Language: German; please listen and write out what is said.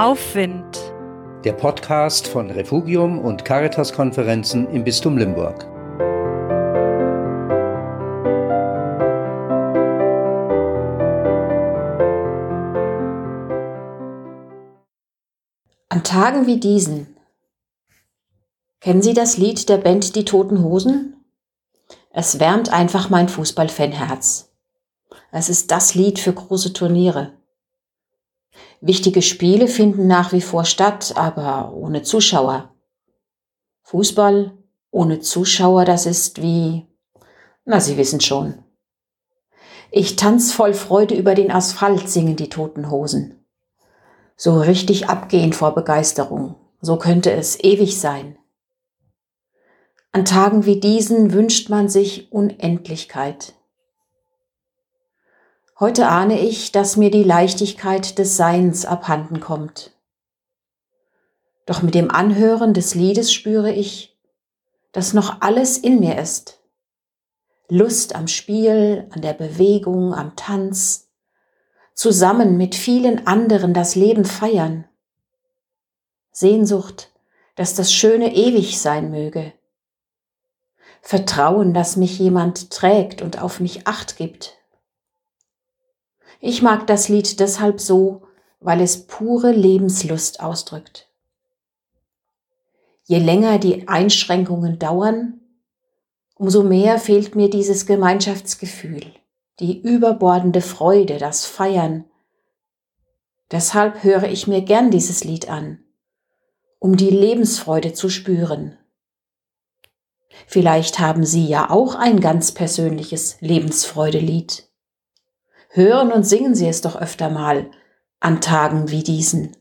Aufwind. Der Podcast von Refugium und Caritas-Konferenzen im Bistum Limburg. An Tagen wie diesen. Kennen Sie das Lied der Band Die Toten Hosen? Es wärmt einfach mein Fußballfanherz. Es ist das Lied für große Turniere. Wichtige Spiele finden nach wie vor statt, aber ohne Zuschauer. Fußball ohne Zuschauer, das ist wie, na, Sie wissen schon. Ich tanz voll Freude über den Asphalt, singen die toten Hosen so richtig abgehen vor Begeisterung. So könnte es ewig sein. An Tagen wie diesen wünscht man sich Unendlichkeit. Heute ahne ich, dass mir die Leichtigkeit des Seins abhanden kommt. Doch mit dem Anhören des Liedes spüre ich, dass noch alles in mir ist. Lust am Spiel, an der Bewegung, am Tanz, zusammen mit vielen anderen das Leben feiern. Sehnsucht, dass das Schöne ewig sein möge. Vertrauen, dass mich jemand trägt und auf mich acht gibt. Ich mag das Lied deshalb so, weil es pure Lebenslust ausdrückt. Je länger die Einschränkungen dauern, umso mehr fehlt mir dieses Gemeinschaftsgefühl die überbordende Freude, das Feiern. Deshalb höre ich mir gern dieses Lied an, um die Lebensfreude zu spüren. Vielleicht haben Sie ja auch ein ganz persönliches Lebensfreudelied. Hören und singen Sie es doch öfter mal an Tagen wie diesen.